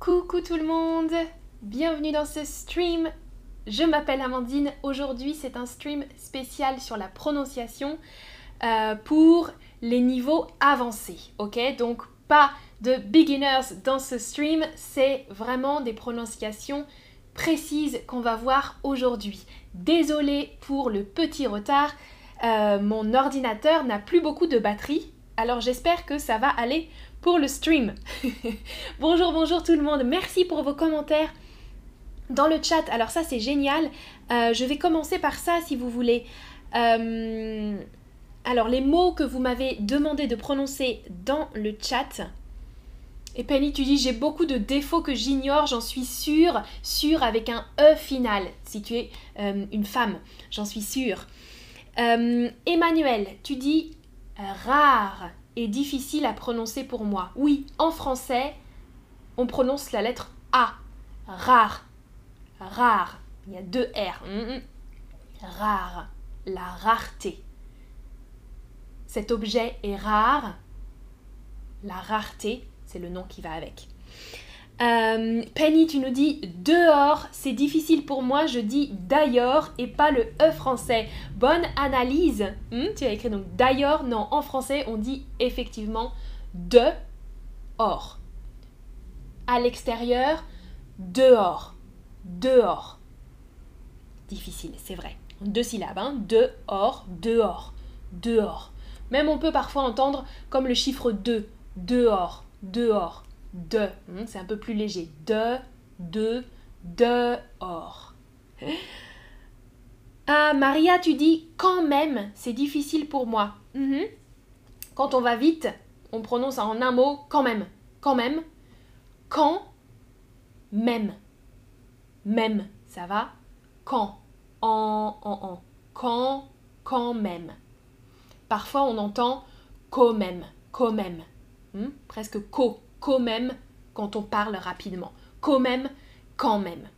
Coucou tout le monde, bienvenue dans ce stream. Je m'appelle Amandine. Aujourd'hui, c'est un stream spécial sur la prononciation euh, pour les niveaux avancés. Ok, donc pas de beginners dans ce stream, c'est vraiment des prononciations précises qu'on va voir aujourd'hui. Désolée pour le petit retard, euh, mon ordinateur n'a plus beaucoup de batterie, alors j'espère que ça va aller pour le stream. bonjour, bonjour tout le monde. Merci pour vos commentaires dans le chat. Alors ça, c'est génial. Euh, je vais commencer par ça si vous voulez. Euh, alors les mots que vous m'avez demandé de prononcer dans le chat. Et Penny, tu dis j'ai beaucoup de défauts que j'ignore, j'en suis sûre, sûre avec un E final, si tu es euh, une femme, j'en suis sûre. Emmanuel, tu dis rare, difficile à prononcer pour moi. Oui, en français, on prononce la lettre A. Rare. Rare. Il y a deux R. Mm, mm. Rare. La rareté. Cet objet est rare. La rareté, c'est le nom qui va avec. Euh, Penny, tu nous dis dehors, c'est difficile pour moi, je dis d'ailleurs et pas le E français. Bonne analyse. Hmm, tu as écrit donc d'ailleurs, non, en français on dit effectivement de or. À l'extérieur, dehors. Dehors. Difficile, c'est vrai. Deux syllabes, hein. Dehors, dehors, dehors. Même on peut parfois entendre comme le chiffre 2. Dehors, dehors de. Hmm, c'est un peu plus léger. De, de, dehors. Ah, Maria, tu dis quand même, c'est difficile pour moi. Mhm. Quand on va vite, on prononce en un mot quand même. Quand même. Quand même. Même, ça va? Quand. En, en, en. Quand, quand même. Parfois, on entend quand même. Quand même. Hmm, presque co quand même quand on parle rapidement. Quand même, quand même.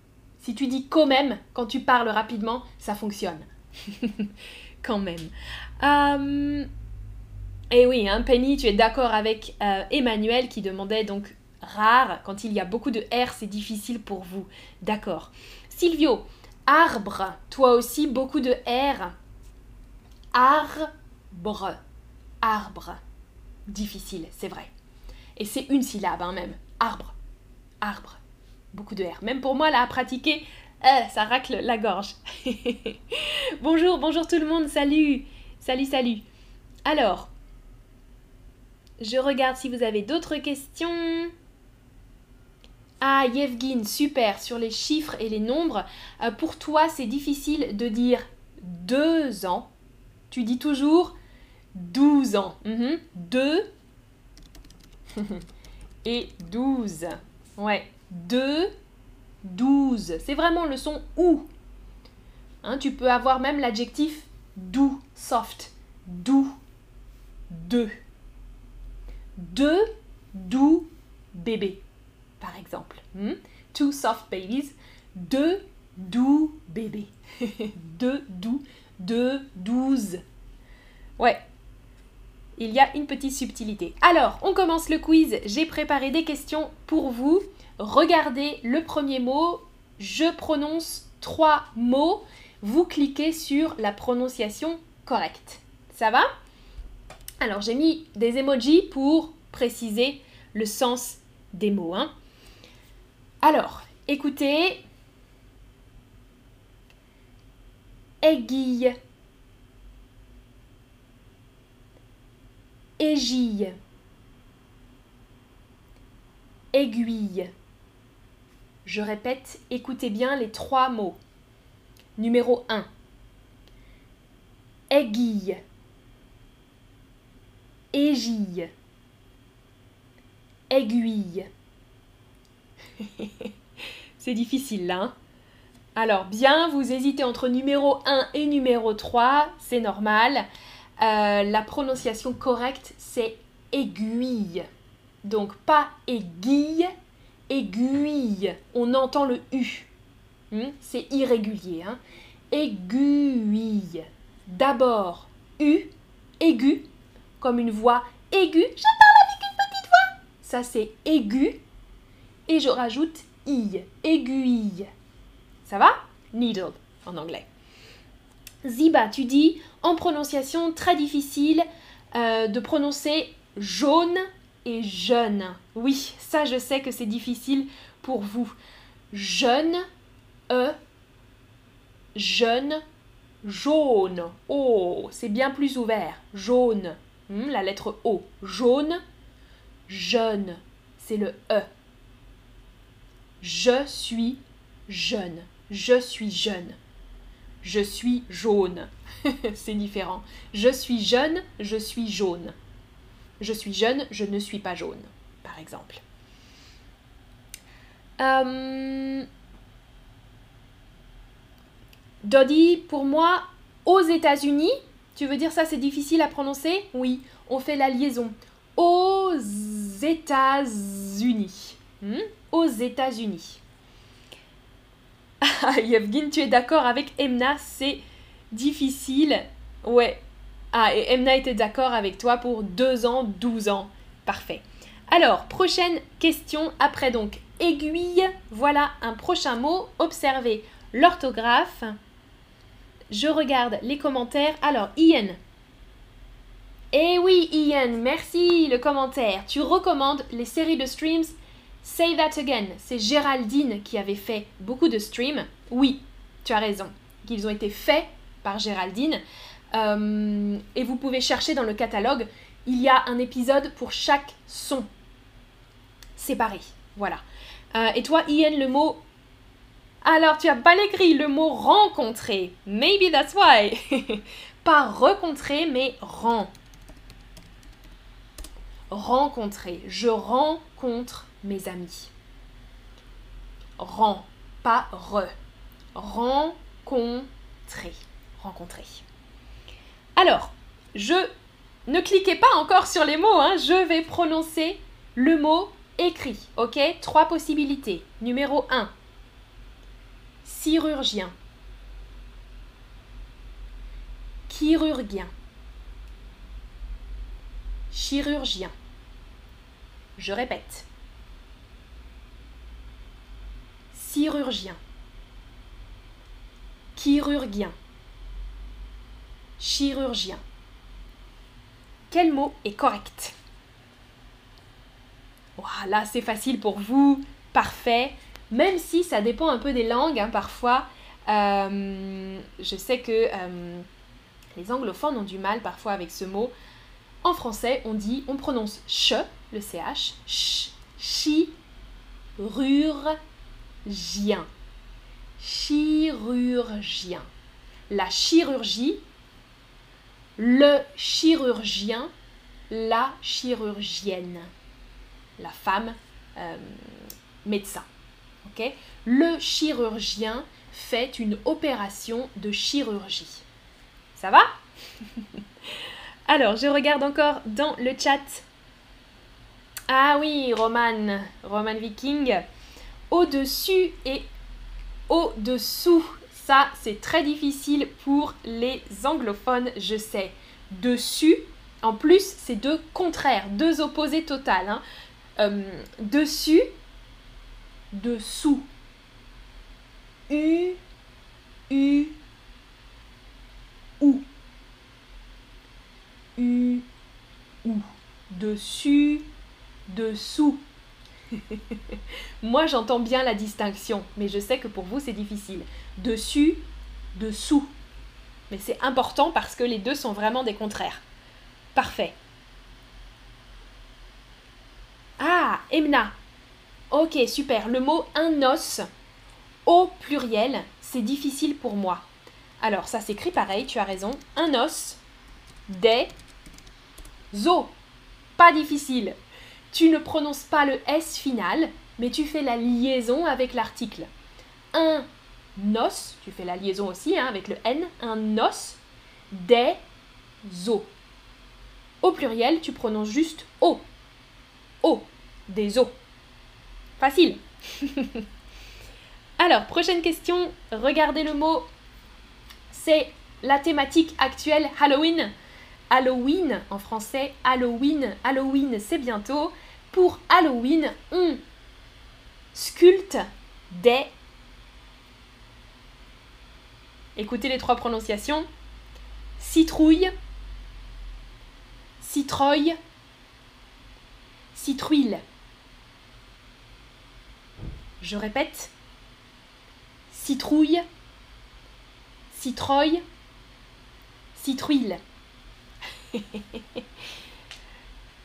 Si tu dis quand même quand tu parles rapidement, ça fonctionne. quand même. Euh, et oui, hein, Penny, tu es d'accord avec euh, Emmanuel qui demandait donc rare. Quand il y a beaucoup de R, c'est difficile pour vous. D'accord. Silvio, arbre. Toi aussi, beaucoup de R. Arbre. Arbre. Difficile, c'est vrai. Et c'est une syllabe hein, même. Arbre. Arbre. Beaucoup de R. Même pour moi, là, à pratiquer, euh, ça racle la gorge. bonjour, bonjour tout le monde. Salut. Salut, salut. Alors, je regarde si vous avez d'autres questions. Ah, Yevgin, super, sur les chiffres et les nombres. Euh, pour toi, c'est difficile de dire deux ans. Tu dis toujours 12 ans. Mhm. Deux et 12. Ouais, 2, 12. C'est vraiment le son ou. Hein, tu peux avoir même l'adjectif doux, soft. Doux, deux. Deux doux bébés, par exemple. Hmm? Two soft babies. Deux doux bébés. deux doux, deux douze. Ouais, il y a une petite subtilité. Alors, on commence le quiz. J'ai préparé des questions pour vous. Regardez le premier mot. Je prononce trois mots. Vous cliquez sur la prononciation correcte. Ça va? Alors, j'ai mis des emojis pour préciser le sens des mots. Hein. Alors, écoutez. Aiguille. Aiguille. Je répète, écoutez bien les trois mots. Numéro 1. Aiguille. Égille. Aiguille. C'est difficile là. Hein Alors bien, vous hésitez entre numéro 1 et numéro 3, c'est normal. Euh, la prononciation correcte, c'est aiguille. Donc pas aiguille, aiguille. On entend le U. Hmm? C'est irrégulier. Hein? Aiguille. D'abord U, aigu, comme une voix aiguë. Je parle avec une petite voix. Ça c'est aigu. et je rajoute i, aiguille. Ça va? Needle en anglais. Ziba, tu dis en prononciation très difficile euh, de prononcer jaune et jeune. Oui, ça je sais que c'est difficile pour vous. Jeune, e, jeune, jaune. Oh, c'est bien plus ouvert. Jaune. Hmm, la lettre O. Jaune, jeune. C'est le E. Je suis jeune. Je suis jeune. Je suis jaune. c'est différent. Je suis jeune, je suis jaune. Je suis jeune, je ne suis pas jaune, par exemple. Euh... Pour moi, aux États-Unis, tu veux dire ça c'est difficile à prononcer? Oui, on fait la liaison. Aux États-Unis. Hmm? Aux États-Unis. Ah, Yevgin, tu es d'accord avec Emna, c'est difficile. Ouais. Ah, et Emna était d'accord avec toi pour 2 ans, 12 ans. Parfait. Alors, prochaine question après donc aiguille. Voilà un prochain mot. Observez l'orthographe. Je regarde les commentaires. Alors, Ian. Eh oui, Ian, merci le commentaire. Tu recommandes les séries de streams Say That Again. C'est Géraldine qui avait fait beaucoup de streams. Oui, tu as raison. Qu'ils ont été faits par Géraldine. Euh, et vous pouvez chercher dans le catalogue. Il y a un épisode pour chaque son. Séparé. Voilà. Euh, et toi, Ian, le mot alors, tu as pas écrit le mot rencontrer. Maybe that's why. Pas rencontrer, mais rend. Rencontrer. Je rencontre mes amis. Rend, pas re. Rencontrer. Rencontrer. Alors, je ne cliquez pas encore sur les mots, hein. je vais prononcer le mot écrit. Ok? Trois possibilités. Numéro 1 chirurgien, chirurgien, chirurgien. Je répète. Chirurgien, chirurgien, chirurgien. Quel mot est correct? Voilà, c'est facile pour vous. Parfait même si ça dépend un peu des langues, hein, parfois. Euh, je sais que euh, les anglophones ont du mal parfois avec ce mot. En français, on dit, on prononce ch, le ch, ch, chirurgien. La chirurgie, le chirurgien, la chirurgienne. La femme euh, médecin le chirurgien fait une opération de chirurgie. Ça va? Alors, je regarde encore dans le chat. Ah oui, Roman, Roman Viking. Au-dessus et au-dessous. Ça, c'est très difficile pour les anglophones, je sais. Dessus, en plus, c'est deux contraires, deux opposés totales. Hein. Euh, dessus, dessous. U, U, ou. U, ou. Dessus, dessous. Moi, j'entends bien la distinction, mais je sais que pour vous, c'est difficile. Dessus, dessous. Mais c'est important parce que les deux sont vraiment des contraires. Parfait. Ah, Emna, Ok, super. Le mot un os au pluriel, c'est difficile pour moi. Alors, ça s'écrit pareil, tu as raison. Un os, des os. Pas difficile. Tu ne prononces pas le S final, mais tu fais la liaison avec l'article. Un os, tu fais la liaison aussi hein, avec le N, un os, des os. Au pluriel, tu prononces juste O. O, des os. Facile. Alors, prochaine question. Regardez le mot. C'est la thématique actuelle Halloween. Halloween en français. Halloween. Halloween, c'est bientôt. Pour Halloween, on sculpte des. Écoutez les trois prononciations. Citrouille, citrouille, citrouille. Je répète. Citrouille, citrouille, citrouille.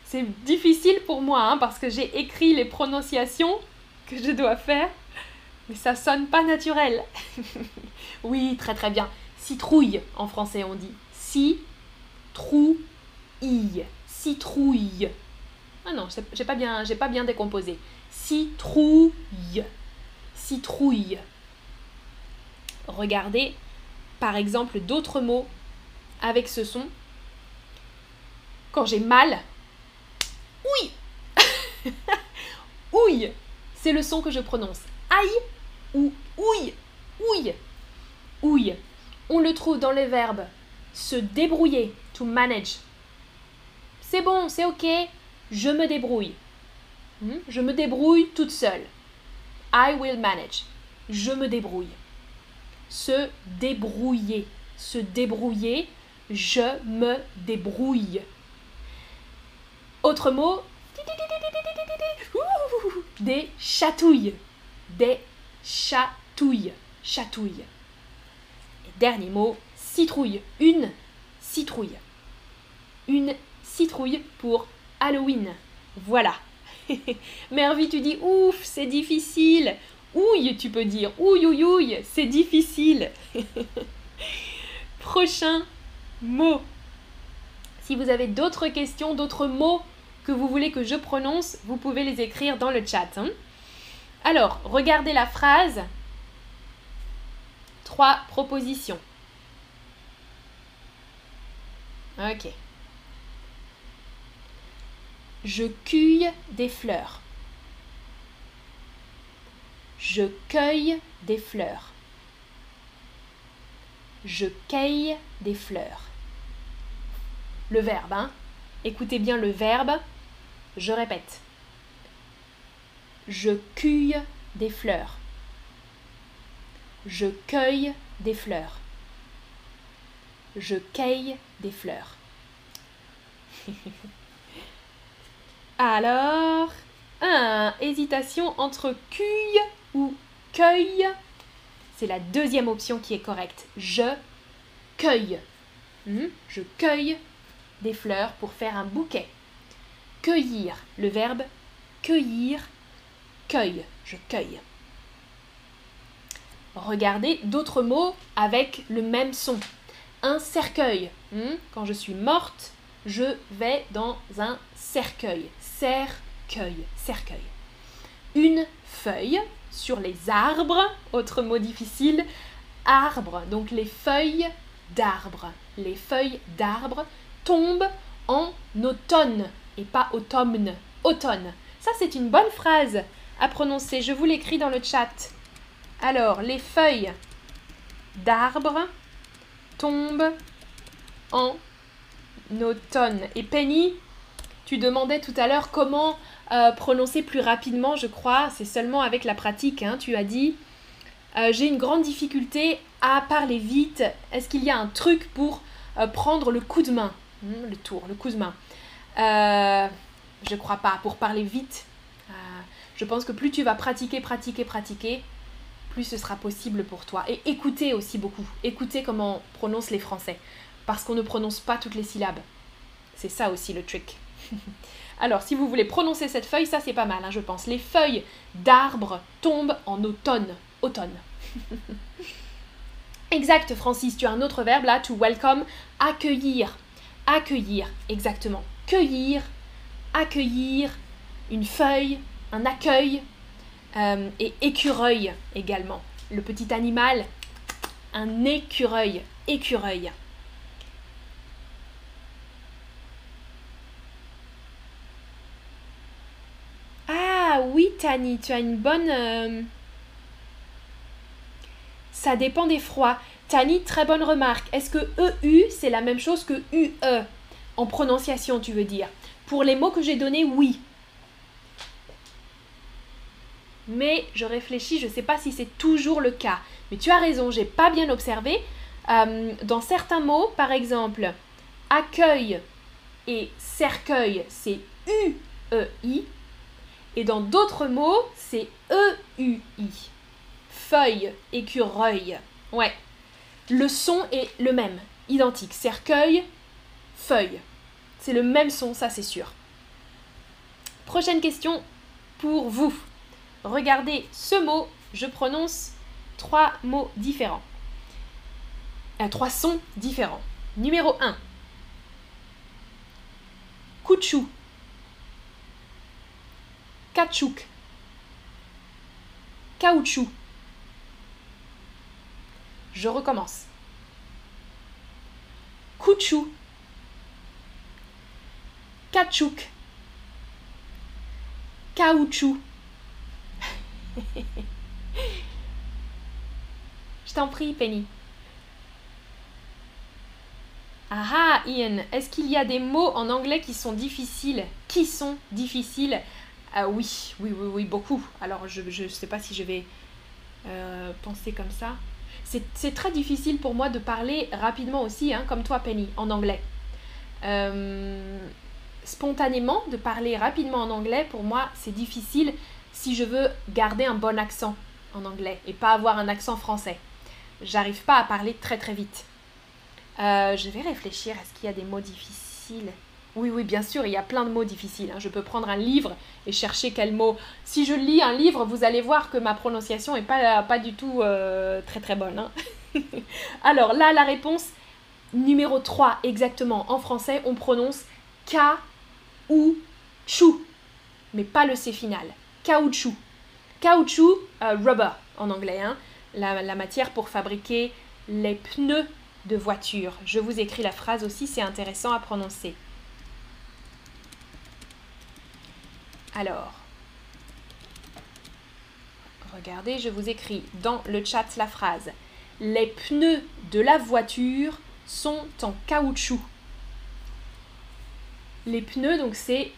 C'est difficile pour moi hein, parce que j'ai écrit les prononciations que je dois faire, mais ça sonne pas naturel. oui, très très bien. Citrouille en français on dit. Citrouille. Citrouille. Ah non, j'ai pas bien, j'ai pas bien décomposé. Citrouille. Citrouille. Regardez par exemple d'autres mots avec ce son. Quand j'ai mal, oui Ouille C'est le son que je prononce. Aïe ou ouille Ouille Ouille. On le trouve dans le verbe se débrouiller, to manage. C'est bon, c'est ok, je me débrouille. Hmm? Je me débrouille toute seule. I will manage. Je me débrouille. Se débrouiller. Se débrouiller. Je me débrouille. Autre mot, des chatouilles. Des chatouilles. Chatouilles. Et dernier mot, citrouille. Une citrouille. Une citrouille pour Halloween. Voilà. Mervy, tu dis ouf, c'est difficile. Ouille, tu peux dire. Ouille, c'est difficile. Prochain mot. Si vous avez d'autres questions, d'autres mots que vous voulez que je prononce, vous pouvez les écrire dans le chat. Hein. Alors, regardez la phrase. Trois propositions. Ok. Je cueille des fleurs. Je cueille des fleurs. Je cueille des fleurs. Le verbe, hein Écoutez bien le verbe. Je répète. Je cueille des fleurs. Je cueille des fleurs. Je cueille des fleurs. Alors, hésitation entre cueille ou cueille. C'est la deuxième option qui est correcte. Je cueille. Hmm? Je cueille des fleurs pour faire un bouquet. Cueillir, le verbe cueillir, cueille, je cueille. Regardez d'autres mots avec le même son. Un cercueil. Hmm, quand je suis morte, je vais dans un cercueil. Cercueil, cercueil. Une feuille sur les arbres, autre mot difficile, arbre, donc les feuilles d'arbre. Les feuilles d'arbre tombe en automne et pas automne. Automne. Ça, c'est une bonne phrase à prononcer. Je vous l'écris dans le chat. Alors, les feuilles d'arbres tombent en automne. Et Penny, tu demandais tout à l'heure comment euh, prononcer plus rapidement, je crois. C'est seulement avec la pratique. Hein. Tu as dit, euh, j'ai une grande difficulté à parler vite. Est-ce qu'il y a un truc pour euh, prendre le coup de main Hmm, le tour, le coup de main? Euh, je crois pas. Pour parler vite, euh, je pense que plus tu vas pratiquer, pratiquer, pratiquer, plus ce sera possible pour toi. Et écoutez aussi beaucoup. Écoutez comment on prononce les Français. Parce qu'on ne prononce pas toutes les syllabes. C'est ça aussi le trick. Alors, si vous voulez prononcer cette feuille, ça c'est pas mal, hein, je pense. Les feuilles d'arbres tombent en automne. Automne. exact, Francis, tu as un autre verbe là, to welcome, accueillir. Accueillir, exactement. Cueillir, accueillir, une feuille, un accueil, euh, et écureuil également. Le petit animal, un écureuil, écureuil. Ah oui, Tani, tu as une bonne... Euh, ça dépend des froids. Tani, très bonne remarque. Est-ce que EU, c'est la même chose que UE En prononciation, tu veux dire. Pour les mots que j'ai donnés, oui. mais je réfléchis, je ne sais pas si c'est toujours le cas. Mais tu as raison, j'ai pas bien observé. Euh, dans certains mots, par exemple, accueil et cercueil, c'est U-E-I. Et dans d'autres mots, c'est E-U-I. Feuille, écureuil. Ouais. Le son est le même, identique. Cercueil, feuille. C'est le même son, ça c'est sûr. Prochaine question pour vous. Regardez ce mot, je prononce trois mots différents. Euh, trois sons différents. Numéro 1. Kouchou. Kachouk. Caoutchouc. Je recommence. Kouchou. Kachouk. Caoutchouc. Je t'en prie, Penny. Ah ah, Ian, est-ce qu'il y a des mots en anglais qui sont difficiles? Qui sont difficiles? Ah, Oui, oui, oui, oui, beaucoup. Alors, je ne sais pas si je vais euh, penser comme ça. C'est très difficile pour moi de parler rapidement aussi, hein, comme toi, Penny, en anglais. Euh, spontanément, de parler rapidement en anglais, pour moi, c'est difficile si je veux garder un bon accent en anglais et pas avoir un accent français. J'arrive pas à parler très très vite. Euh, je vais réfléchir, est-ce qu'il y a des mots difficiles? Oui, oui, bien sûr, il y a plein de mots difficiles. Hein. Je peux prendre un livre et chercher quel mot. Si je lis un livre, vous allez voir que ma prononciation n'est pas, pas du tout euh, très très bonne. Hein. Alors là, la réponse numéro 3, exactement. En français, on prononce K ou chou, mais pas le C final. Caoutchouc. Caoutchouc, euh, rubber en anglais, hein. la, la matière pour fabriquer les pneus de voiture. Je vous écris la phrase aussi, c'est intéressant à prononcer. Alors, regardez, je vous écris dans le chat la phrase. Les pneus de la voiture sont en caoutchouc. Les pneus, donc c'est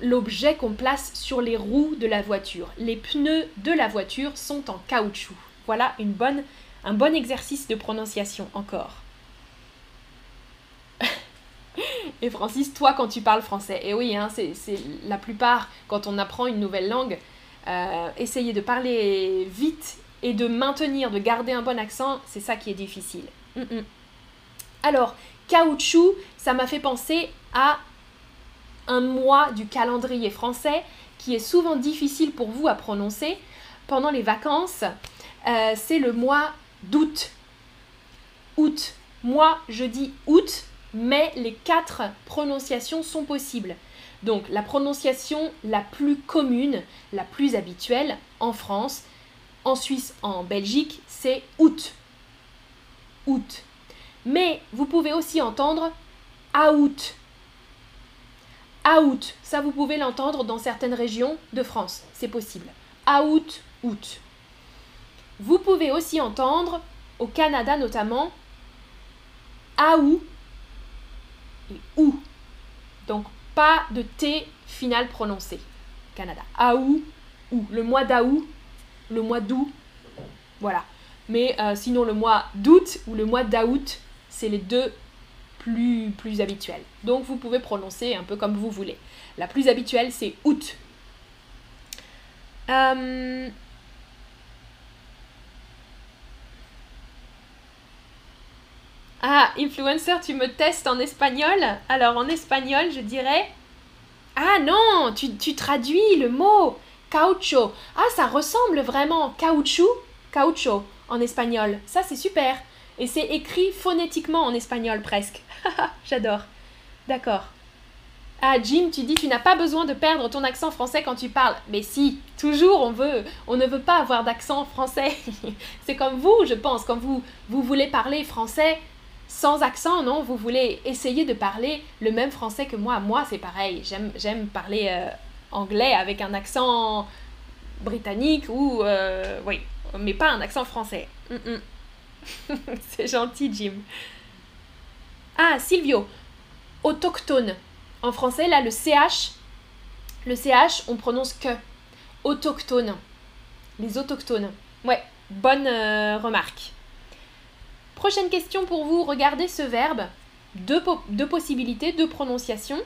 l'objet qu'on place sur les roues de la voiture. Les pneus de la voiture sont en caoutchouc. Voilà un bon exercice de prononciation encore. et Francis, toi quand tu parles français, et oui, hein, c'est la plupart quand on apprend une nouvelle langue, euh, essayer de parler vite et de maintenir, de garder un bon accent, c'est ça qui est difficile. Alors, caoutchouc, ça m'a fait penser à un mois du calendrier français qui est souvent difficile pour vous à prononcer pendant les vacances. Euh, c'est le mois d'août. Août. Moi, je dis août, mais les quatre prononciations sont possibles. Donc la prononciation la plus commune, la plus habituelle en France, en Suisse, en Belgique, c'est août. Août. Mais vous pouvez aussi entendre août. Août, ça vous pouvez l'entendre dans certaines régions de France, c'est possible. Août, août. Vous pouvez aussi entendre, au Canada notamment, aou et ou. Donc pas de T final prononcé. Canada. Aou, ou. Le mois d'août, le mois d'août, voilà. Mais euh, sinon le mois d'août ou le mois d'août, c'est les deux plus, plus habituels. Donc vous pouvez prononcer un peu comme vous voulez. La plus habituelle, c'est août. Euh, Ah, influencer, tu me testes en espagnol? Alors en espagnol, je dirais... Ah non, tu, traduis le mot caucho. Ah, ça ressemble vraiment. Caoutchouc, caucho en espagnol. Ça, c'est super. Et c'est écrit phonétiquement en espagnol presque. J'adore. D'accord. Ah, Jim, tu dis tu n'as pas besoin de perdre ton accent français quand tu parles. Mais si, toujours on veut. On ne veut pas avoir d'accent français. c'est comme vous, je pense, quand vous, vous voulez parler français, sans accent, non Vous voulez essayer de parler le même français que moi. Moi, c'est pareil. J'aime parler euh, anglais avec un accent britannique ou... Euh, oui, mais pas un accent français. Mm, mm. c'est gentil, Jim. Ah, Silvio. Autochtone. En français, là, le CH, le CH, on prononce que. autochtones. Les autochtones. Ouais, bonne euh, remarque. Prochaine question pour vous. Regardez ce verbe. Deux, deux possibilités, deux prononciations.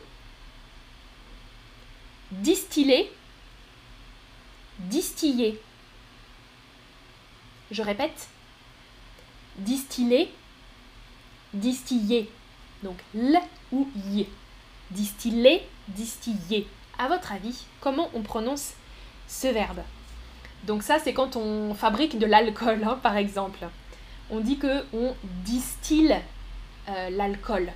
Distiller. Distiller. Je répète. Distiller. Distiller. Donc l ou y. Distiller, distiller. À votre avis, comment on prononce ce verbe? Donc ça, c'est quand on fabrique de l'alcool, hein, par exemple. On dit que on distille euh, l'alcool.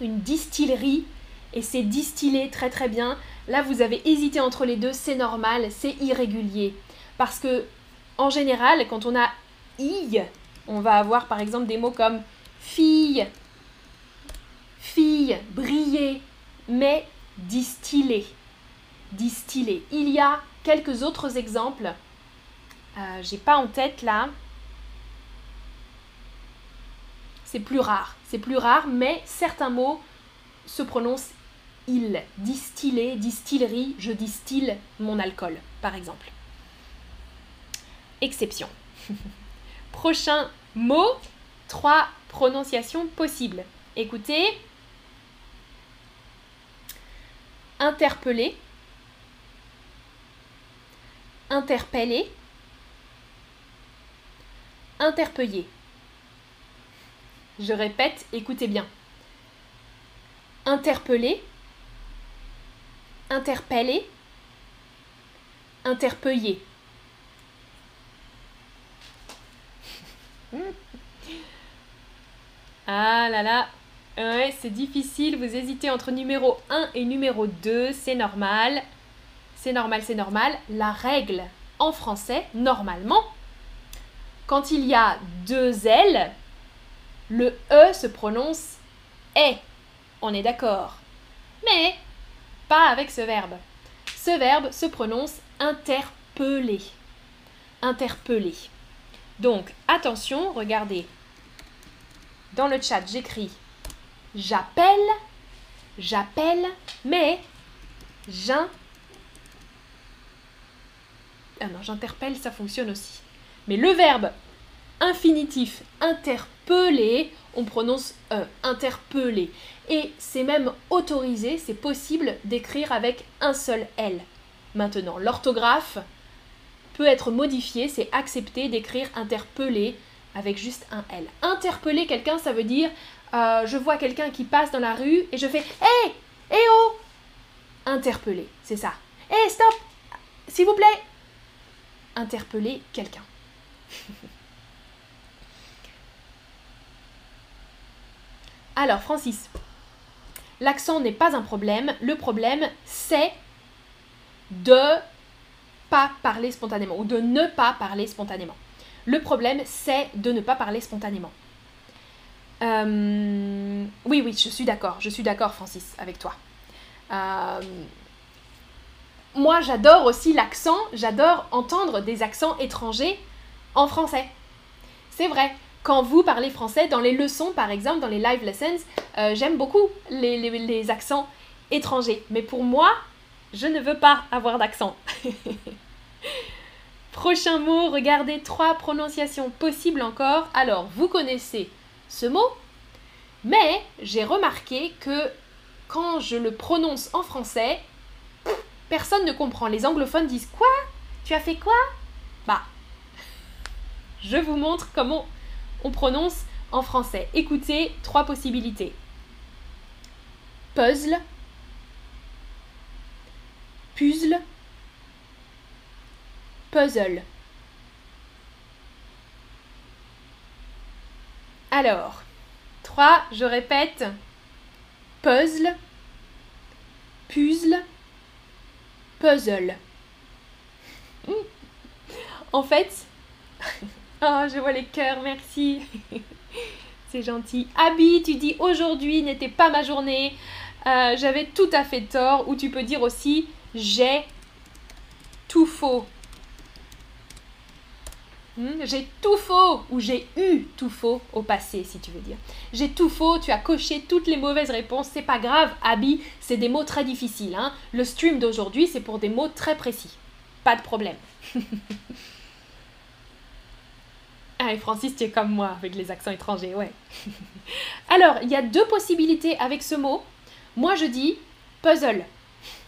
Une distillerie, et c'est distillé très très bien. Là, vous avez hésité entre les deux, c'est normal, c'est irrégulier. Parce que, en général, quand on a on va avoir par exemple des mots comme fille, fille, briller, mais distiller. Distiller. Il y a quelques autres exemples. Euh, J'ai pas en tête là. C'est plus rare. C'est plus rare, mais certains mots se prononcent il. Distiller, distillerie, je distille mon alcool, par exemple. Exception. Prochain mot, trois prononciations possibles. Écoutez, interpeller, interpeller, interpeller. Je répète, écoutez bien. Interpeller, interpeller, interpeller. Ah là là, Ouais, c'est difficile, vous hésitez entre numéro 1 et numéro 2, c'est normal. C'est normal, c'est normal. La règle en français, normalement, quand il y a deux L, le E se prononce est. On est d'accord. Mais pas avec ce verbe. Ce verbe se prononce interpeller. Interpeller. Donc, attention, regardez. Dans le chat, j'écris j'appelle, j'appelle, mais j'in... Ah non, j'interpelle, ça fonctionne aussi. Mais le verbe infinitif interpeller, on prononce euh, interpeller. Et c'est même autorisé, c'est possible d'écrire avec un seul L. Maintenant, l'orthographe peut être modifié, c'est accepté d'écrire interpeller avec juste un L. Interpeller quelqu'un, ça veut dire euh, je vois quelqu'un qui passe dans la rue et je fais Hé Hé oh Interpeller, c'est ça. Hé, stop S'il vous plaît Interpeller quelqu'un. Alors, Francis, l'accent n'est pas un problème. Le problème, c'est de pas parler spontanément ou de ne pas parler spontanément. Le problème, c'est de ne pas parler spontanément. Euh, oui, oui, je suis d'accord. Je suis d'accord, Francis, avec toi. Euh, moi, j'adore aussi l'accent. J'adore entendre des accents étrangers en français. C'est vrai. Quand vous parlez français, dans les leçons, par exemple, dans les live lessons, euh, j'aime beaucoup les, les accents étrangers. Mais pour moi, je ne veux pas avoir d'accent. Prochain mot, regardez trois prononciations possibles encore. Alors, vous connaissez ce mot, mais j'ai remarqué que quand je le prononce en français, personne ne comprend. Les anglophones disent Quoi? Tu as fait quoi? Bah, je vous montre comment on prononce en français. Écoutez, trois possibilités. Puzzle, puzzle, puzzle. Alors, 3, je répète, puzzle, puzzle, puzzle. En fait, oh, je vois les cœurs, merci. C'est gentil. Abby, tu dis aujourd'hui n'était pas ma journée. Euh, j'avais tout à fait tort. Ou tu peux dire aussi j'ai tout faux. Hmm, j'ai tout faux ou j'ai eu tout faux au passé, si tu veux dire. J'ai tout faux, tu as coché toutes les mauvaises réponses, c'est pas grave, Abby, c'est des mots très difficiles. Hein. Le stream d'aujourd'hui, c'est pour des mots très précis. pas de problème. ah, et Francis, tu es comme moi avec les accents étrangers, ouais. Alors, il y a deux possibilités avec ce mot. Moi, je dis puzzle.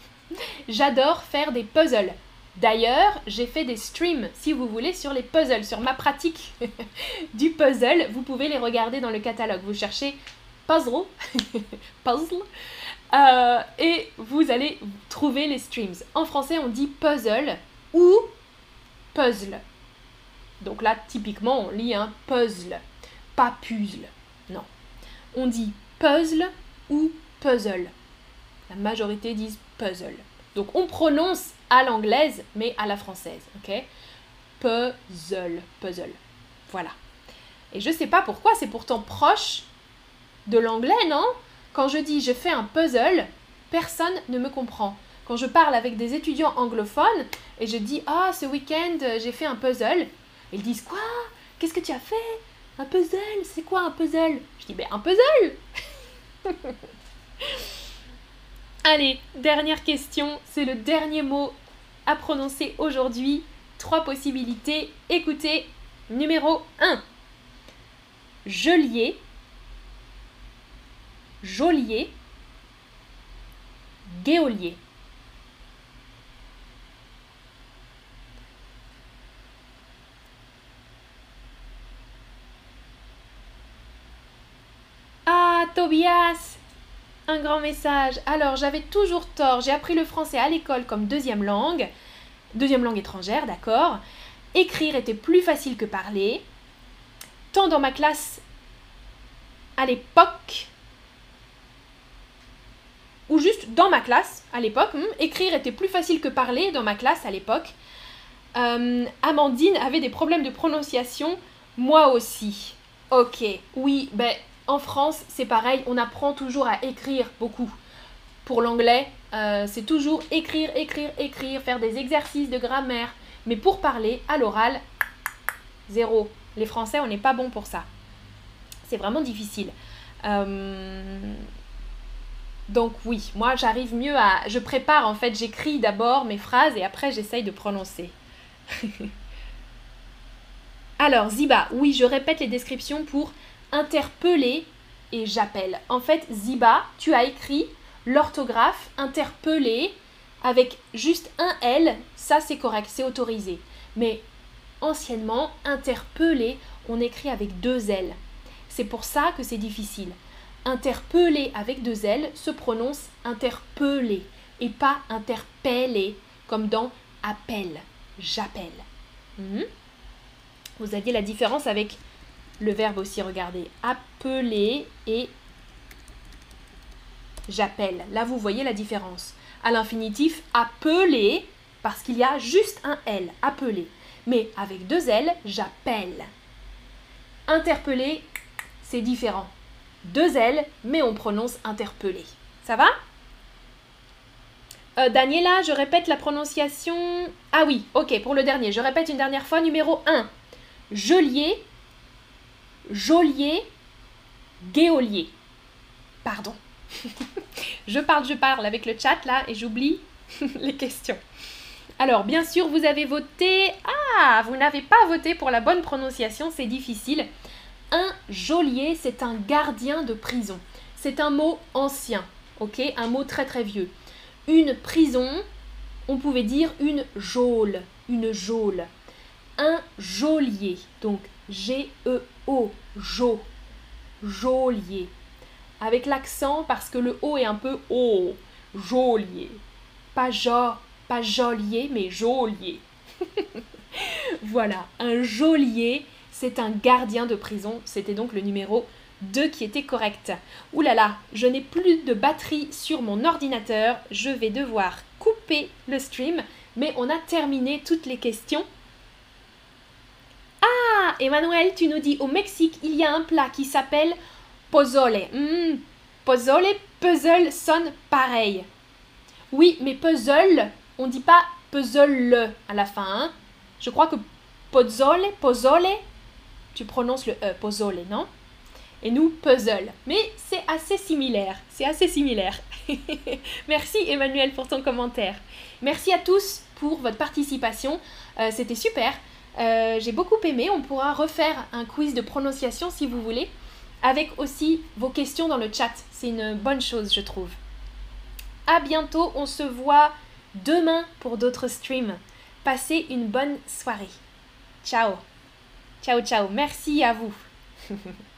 J'adore faire des puzzles. D'ailleurs, j'ai fait des streams, si vous voulez, sur les puzzles, sur ma pratique du puzzle. Vous pouvez les regarder dans le catalogue. Vous cherchez puzzle, puzzle, euh, et vous allez trouver les streams. En français, on dit puzzle ou puzzle. Donc là, typiquement, on lit un puzzle, pas puzzle. Non. On dit puzzle ou puzzle. La majorité disent puzzle. Donc on prononce à l'anglaise, mais à la française. Ok? Puzzle, puzzle. Voilà. Et je sais pas pourquoi, c'est pourtant proche de l'anglais, non? Quand je dis je fais un puzzle, personne ne me comprend. Quand je parle avec des étudiants anglophones et je dis ah ce week-end j'ai fait un puzzle, ils disent quoi? Qu'est-ce que tu as fait? Un puzzle? C'est quoi un puzzle? Je dis ben un puzzle Allez, dernière question, c'est le dernier mot à prononcer aujourd'hui. Trois possibilités. Écoutez, numéro 1. Geôlier, geôlier, géolier. Ah, Tobias Un grand message. Alors, j'avais toujours tort. J'ai appris le français à l'école comme deuxième langue. Deuxième langue étrangère, d'accord. Écrire était plus facile que parler. Tant dans ma classe à l'époque, ou juste dans ma classe à l'époque, hmm, écrire était plus facile que parler dans ma classe à l'époque. Euh, Amandine avait des problèmes de prononciation, moi aussi. Ok, oui, ben en France c'est pareil, on apprend toujours à écrire beaucoup. Pour l'anglais, euh, c'est toujours écrire, écrire, écrire, faire des exercices de grammaire. Mais pour parler à l'oral, zéro. Les Français, on n'est pas bon pour ça. C'est vraiment difficile. Euh, donc oui, moi j'arrive mieux à... Je prépare en fait, j'écris d'abord mes phrases et après j'essaye de prononcer. Alors Ziba, oui, je répète les descriptions pour interpeller et j'appelle. En fait, Ziba, tu as écrit l'orthographe interpeller avec juste un L, ça c'est correct, c'est autorisé. Mais anciennement, interpeller, on écrit avec deux L. C'est pour ça que c'est difficile. Interpeller avec deux L se prononce interpeller et pas interpeller comme dans appel, j'appelle. Mhm. Vous aviez la différence avec le verbe aussi, regardez, appeler et j'appelle. Là, vous voyez la différence. À l'infinitif, appeler, parce qu'il y a juste un L, appeler. Mais avec deux L, j'appelle. Interpeller, c'est différent. Deux L, mais on prononce interpeller. Ça va? Euh, Daniela, je répète la prononciation. Ah oui, ok, pour le dernier. Je répète une dernière fois. Numéro 1. Geôlier, geôlier, géolier. Pardon. je parle, je parle avec le chat là et j'oublie les questions. Alors, bien sûr, vous avez voté. Ah, vous n'avez pas voté pour la bonne prononciation, c'est difficile. Un geôlier, c'est un gardien de prison. C'est un mot ancien, ok? Un mot très très vieux. Une prison, on pouvait dire une geôle, une geôle. Un geôlier, donc G-E-O, jo, geôlier avec l'accent parce que le O est un peu O, geôlier. Pas jo, pas jolier, mais geôlier. voilà, un geôlier, c'est un gardien de prison. C'était donc le numéro 2 qui était correct. Ouh là là, je n'ai plus de batterie sur mon ordinateur. Je vais devoir couper le stream, mais on a terminé toutes les questions. Ah, Emmanuel, tu nous dis au Mexique, il y a un plat qui s'appelle Pozole. Hmm, pozole, puzzle sonne pareil. Oui, mais puzzle, on dit pas puzzle à la fin. Hein. Je crois que pozole, pozole, tu prononces le E, pozole, non? Et nous, puzzle. Mais c'est assez similaire. C'est assez similaire. Merci Emmanuel pour ton commentaire. Merci à tous pour votre participation. C'était super. J'ai beaucoup aimé. On pourra refaire un quiz de prononciation si vous voulez, avec aussi vos questions dans le chat. C'est une bonne chose, je trouve. À bientôt. On se voit demain pour d'autres streams. Passez une bonne soirée. Ciao. Ciao, ciao. Merci à vous.